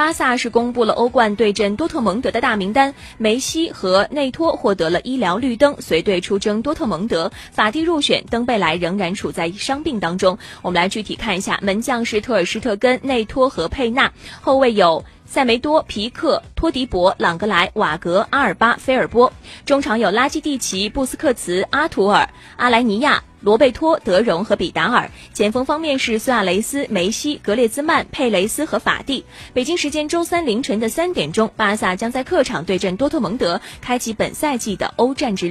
巴萨是公布了欧冠对阵多特蒙德的大名单，梅西和内托获得了医疗绿灯，随队出征多特蒙德。法蒂入选，登贝莱仍然处在伤病当中。我们来具体看一下，门将是特尔施特根、内托和佩纳，后卫有。塞梅多、皮克、托迪博、朗格莱、瓦格、阿尔巴、菲尔波，中场有拉基蒂奇、布斯克茨、阿图尔、阿莱尼亚、罗贝托、德容和比达尔。前锋方面是苏亚雷斯、梅西、格列兹曼、佩雷斯和法蒂。北京时间周三凌晨的三点钟，巴萨将在客场对阵多特蒙德，开启本赛季的欧战之旅。